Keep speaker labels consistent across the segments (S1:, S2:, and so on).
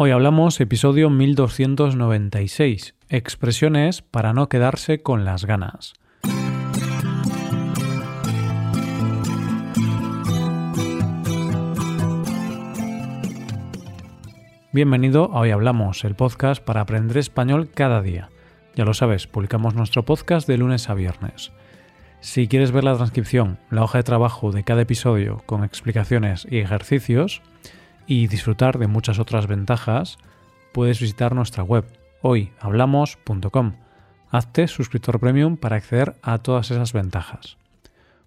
S1: Hoy hablamos episodio 1296, expresiones para no quedarse con las ganas. Bienvenido a Hoy Hablamos, el podcast para aprender español cada día. Ya lo sabes, publicamos nuestro podcast de lunes a viernes. Si quieres ver la transcripción, la hoja de trabajo de cada episodio con explicaciones y ejercicios, y disfrutar de muchas otras ventajas, puedes visitar nuestra web hoyhablamos.com. Hazte suscriptor premium para acceder a todas esas ventajas.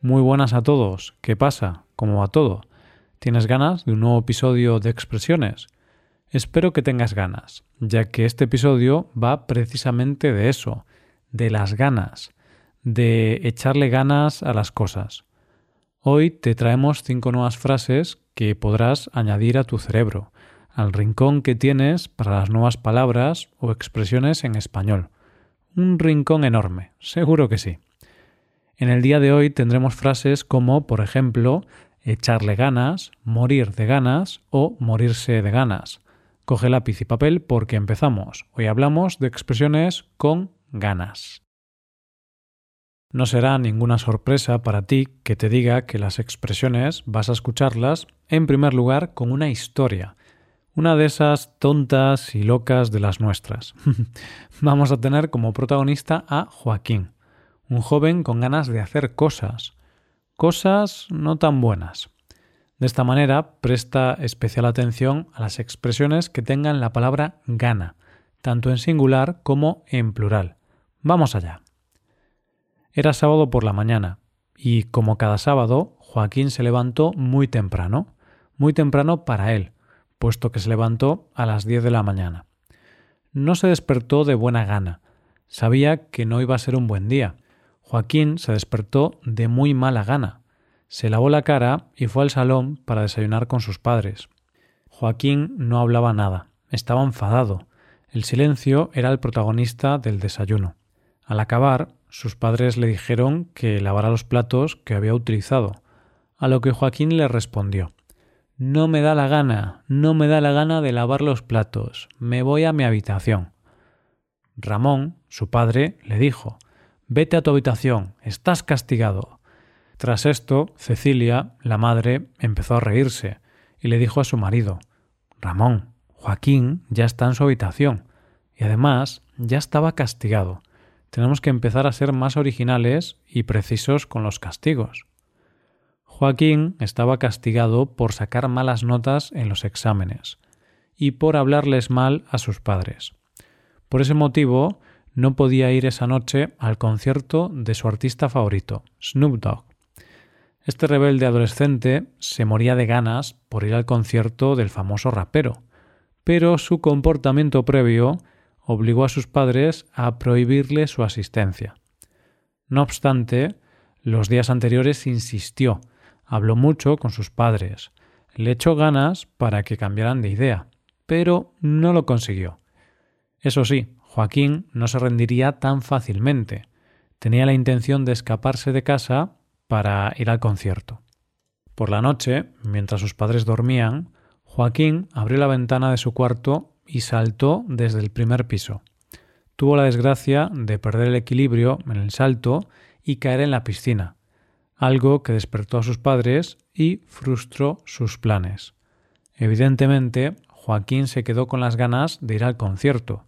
S1: Muy buenas a todos. ¿Qué pasa? ¿Cómo va todo? ¿Tienes ganas de un nuevo episodio de expresiones? Espero que tengas ganas, ya que este episodio va precisamente de eso, de las ganas, de echarle ganas a las cosas. Hoy te traemos cinco nuevas frases que podrás añadir a tu cerebro, al rincón que tienes para las nuevas palabras o expresiones en español. Un rincón enorme, seguro que sí. En el día de hoy tendremos frases como, por ejemplo, echarle ganas, morir de ganas o morirse de ganas. Coge lápiz y papel porque empezamos. Hoy hablamos de expresiones con ganas. No será ninguna sorpresa para ti que te diga que las expresiones vas a escucharlas, en primer lugar, con una historia, una de esas tontas y locas de las nuestras. Vamos a tener como protagonista a Joaquín, un joven con ganas de hacer cosas, cosas no tan buenas. De esta manera, presta especial atención a las expresiones que tengan la palabra gana, tanto en singular como en plural. Vamos allá. Era sábado por la mañana, y como cada sábado, Joaquín se levantó muy temprano, muy temprano para él, puesto que se levantó a las diez de la mañana. No se despertó de buena gana, sabía que no iba a ser un buen día. Joaquín se despertó de muy mala gana. Se lavó la cara y fue al salón para desayunar con sus padres. Joaquín no hablaba nada, estaba enfadado. El silencio era el protagonista del desayuno. Al acabar, sus padres le dijeron que lavara los platos que había utilizado, a lo que Joaquín le respondió No me da la gana, no me da la gana de lavar los platos, me voy a mi habitación. Ramón, su padre, le dijo Vete a tu habitación, estás castigado. Tras esto, Cecilia, la madre, empezó a reírse y le dijo a su marido Ramón, Joaquín ya está en su habitación y además ya estaba castigado tenemos que empezar a ser más originales y precisos con los castigos. Joaquín estaba castigado por sacar malas notas en los exámenes y por hablarles mal a sus padres. Por ese motivo, no podía ir esa noche al concierto de su artista favorito, Snoop Dogg. Este rebelde adolescente se moría de ganas por ir al concierto del famoso rapero, pero su comportamiento previo obligó a sus padres a prohibirle su asistencia. No obstante, los días anteriores insistió, habló mucho con sus padres, le echó ganas para que cambiaran de idea, pero no lo consiguió. Eso sí, Joaquín no se rendiría tan fácilmente. Tenía la intención de escaparse de casa para ir al concierto. Por la noche, mientras sus padres dormían, Joaquín abrió la ventana de su cuarto y saltó desde el primer piso. Tuvo la desgracia de perder el equilibrio en el salto y caer en la piscina, algo que despertó a sus padres y frustró sus planes. Evidentemente, Joaquín se quedó con las ganas de ir al concierto.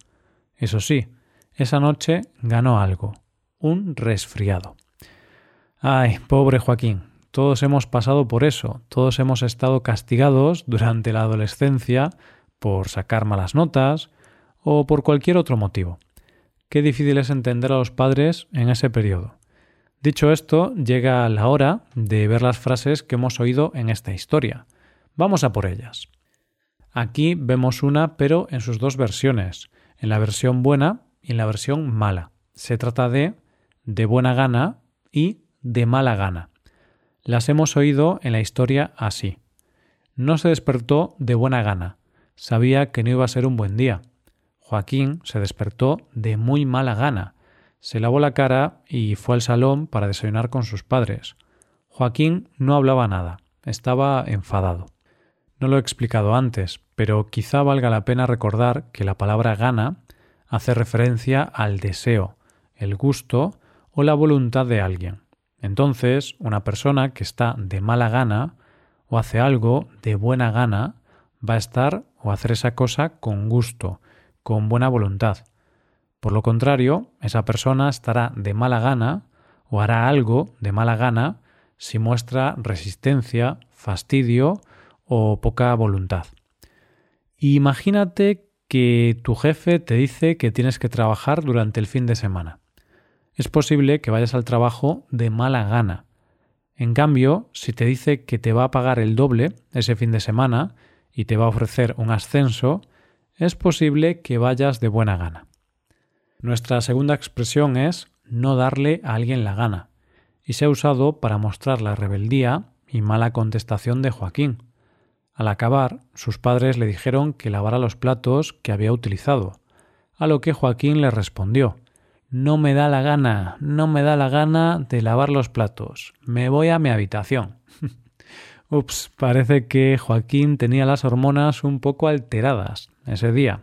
S1: Eso sí, esa noche ganó algo, un resfriado. Ay, pobre Joaquín, todos hemos pasado por eso, todos hemos estado castigados durante la adolescencia por sacar malas notas o por cualquier otro motivo. Qué difícil es entender a los padres en ese periodo. Dicho esto, llega la hora de ver las frases que hemos oído en esta historia. Vamos a por ellas. Aquí vemos una, pero en sus dos versiones, en la versión buena y en la versión mala. Se trata de de buena gana y de mala gana. Las hemos oído en la historia así. No se despertó de buena gana, Sabía que no iba a ser un buen día. Joaquín se despertó de muy mala gana. Se lavó la cara y fue al salón para desayunar con sus padres. Joaquín no hablaba nada, estaba enfadado. No lo he explicado antes, pero quizá valga la pena recordar que la palabra gana hace referencia al deseo, el gusto o la voluntad de alguien. Entonces, una persona que está de mala gana o hace algo de buena gana va a estar o hacer esa cosa con gusto, con buena voluntad. Por lo contrario, esa persona estará de mala gana o hará algo de mala gana si muestra resistencia, fastidio o poca voluntad. Imagínate que tu jefe te dice que tienes que trabajar durante el fin de semana. Es posible que vayas al trabajo de mala gana. En cambio, si te dice que te va a pagar el doble ese fin de semana y te va a ofrecer un ascenso, es posible que vayas de buena gana. Nuestra segunda expresión es no darle a alguien la gana, y se ha usado para mostrar la rebeldía y mala contestación de Joaquín. Al acabar, sus padres le dijeron que lavara los platos que había utilizado, a lo que Joaquín le respondió No me da la gana, no me da la gana de lavar los platos, me voy a mi habitación. Ups, parece que Joaquín tenía las hormonas un poco alteradas ese día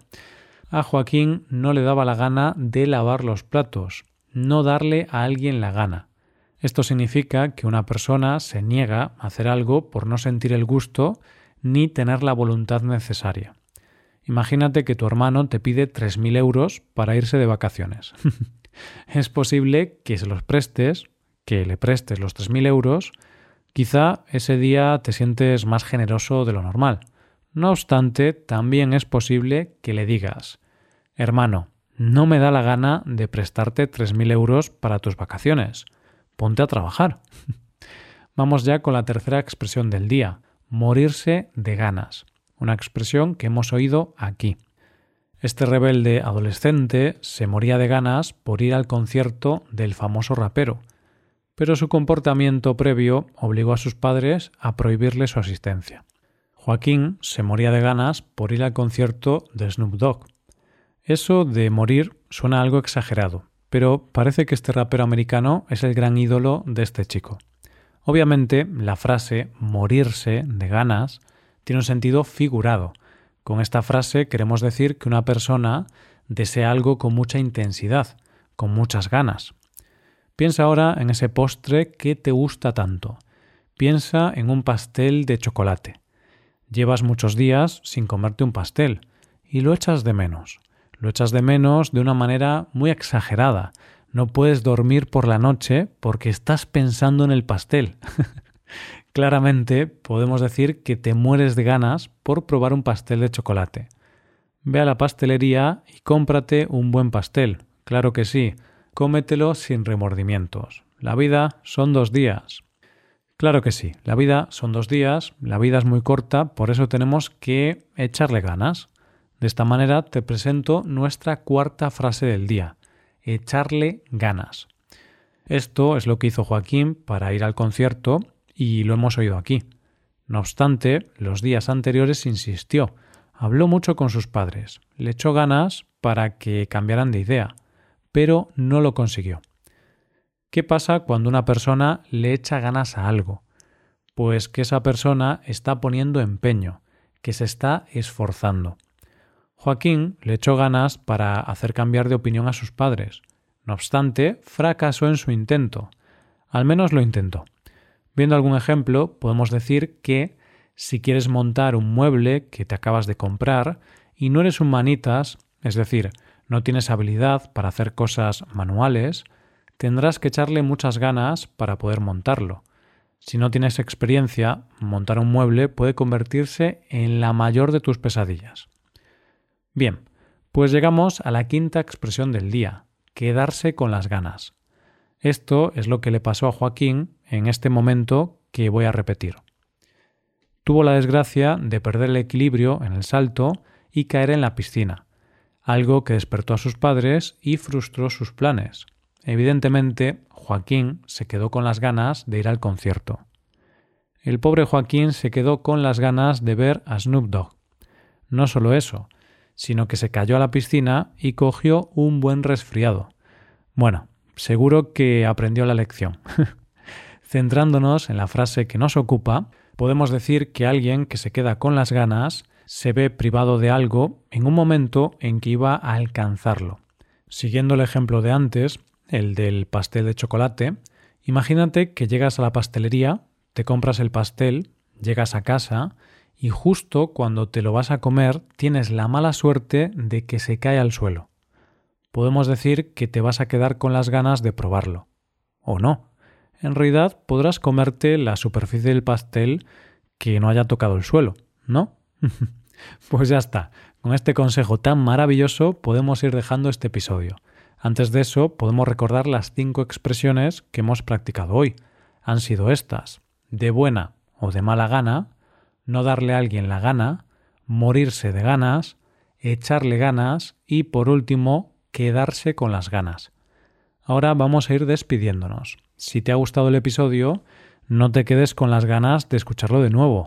S1: a Joaquín no le daba la gana de lavar los platos, no darle a alguien la gana. Esto significa que una persona se niega a hacer algo por no sentir el gusto ni tener la voluntad necesaria. Imagínate que tu hermano te pide 3.000 euros para irse de vacaciones. es posible que se los prestes, que le prestes los 3.000 euros, quizá ese día te sientes más generoso de lo normal. No obstante, también es posible que le digas Hermano, no me da la gana de prestarte 3.000 euros para tus vacaciones. Ponte a trabajar. Vamos ya con la tercera expresión del día, morirse de ganas, una expresión que hemos oído aquí. Este rebelde adolescente se moría de ganas por ir al concierto del famoso rapero, pero su comportamiento previo obligó a sus padres a prohibirle su asistencia. Joaquín se moría de ganas por ir al concierto de Snoop Dogg, eso de morir suena algo exagerado, pero parece que este rapero americano es el gran ídolo de este chico. Obviamente, la frase morirse de ganas tiene un sentido figurado. Con esta frase queremos decir que una persona desea algo con mucha intensidad, con muchas ganas. Piensa ahora en ese postre que te gusta tanto. Piensa en un pastel de chocolate. Llevas muchos días sin comerte un pastel y lo echas de menos. Lo echas de menos de una manera muy exagerada. No puedes dormir por la noche porque estás pensando en el pastel. Claramente podemos decir que te mueres de ganas por probar un pastel de chocolate. Ve a la pastelería y cómprate un buen pastel. Claro que sí, cómetelo sin remordimientos. La vida son dos días. Claro que sí, la vida son dos días, la vida es muy corta, por eso tenemos que echarle ganas. De esta manera te presento nuestra cuarta frase del día, echarle ganas. Esto es lo que hizo Joaquín para ir al concierto y lo hemos oído aquí. No obstante, los días anteriores insistió, habló mucho con sus padres, le echó ganas para que cambiaran de idea, pero no lo consiguió. ¿Qué pasa cuando una persona le echa ganas a algo? Pues que esa persona está poniendo empeño, que se está esforzando. Joaquín le echó ganas para hacer cambiar de opinión a sus padres. No obstante, fracasó en su intento. Al menos lo intentó. Viendo algún ejemplo, podemos decir que si quieres montar un mueble que te acabas de comprar y no eres un manitas, es decir, no tienes habilidad para hacer cosas manuales, tendrás que echarle muchas ganas para poder montarlo. Si no tienes experiencia, montar un mueble puede convertirse en la mayor de tus pesadillas. Bien, pues llegamos a la quinta expresión del día, quedarse con las ganas. Esto es lo que le pasó a Joaquín en este momento que voy a repetir. Tuvo la desgracia de perder el equilibrio en el salto y caer en la piscina, algo que despertó a sus padres y frustró sus planes. Evidentemente, Joaquín se quedó con las ganas de ir al concierto. El pobre Joaquín se quedó con las ganas de ver a Snoop Dogg. No solo eso, sino que se cayó a la piscina y cogió un buen resfriado. Bueno, seguro que aprendió la lección. Centrándonos en la frase que nos ocupa, Podemos decir que alguien que se queda con las ganas se ve privado de algo en un momento en que iba a alcanzarlo. Siguiendo el ejemplo de antes, el del pastel de chocolate, imagínate que llegas a la pastelería, te compras el pastel, llegas a casa y justo cuando te lo vas a comer tienes la mala suerte de que se cae al suelo. Podemos decir que te vas a quedar con las ganas de probarlo. O no. En realidad podrás comerte la superficie del pastel que no haya tocado el suelo, ¿no? pues ya está. Con este consejo tan maravilloso podemos ir dejando este episodio. Antes de eso, podemos recordar las cinco expresiones que hemos practicado hoy. Han sido estas. De buena o de mala gana, no darle a alguien la gana, morirse de ganas, echarle ganas y, por último, quedarse con las ganas. Ahora vamos a ir despidiéndonos. Si te ha gustado el episodio, no te quedes con las ganas de escucharlo de nuevo.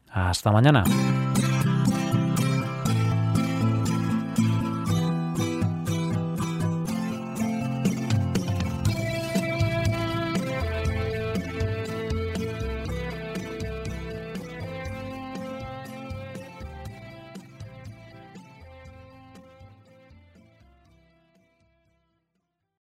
S1: Hasta mañana.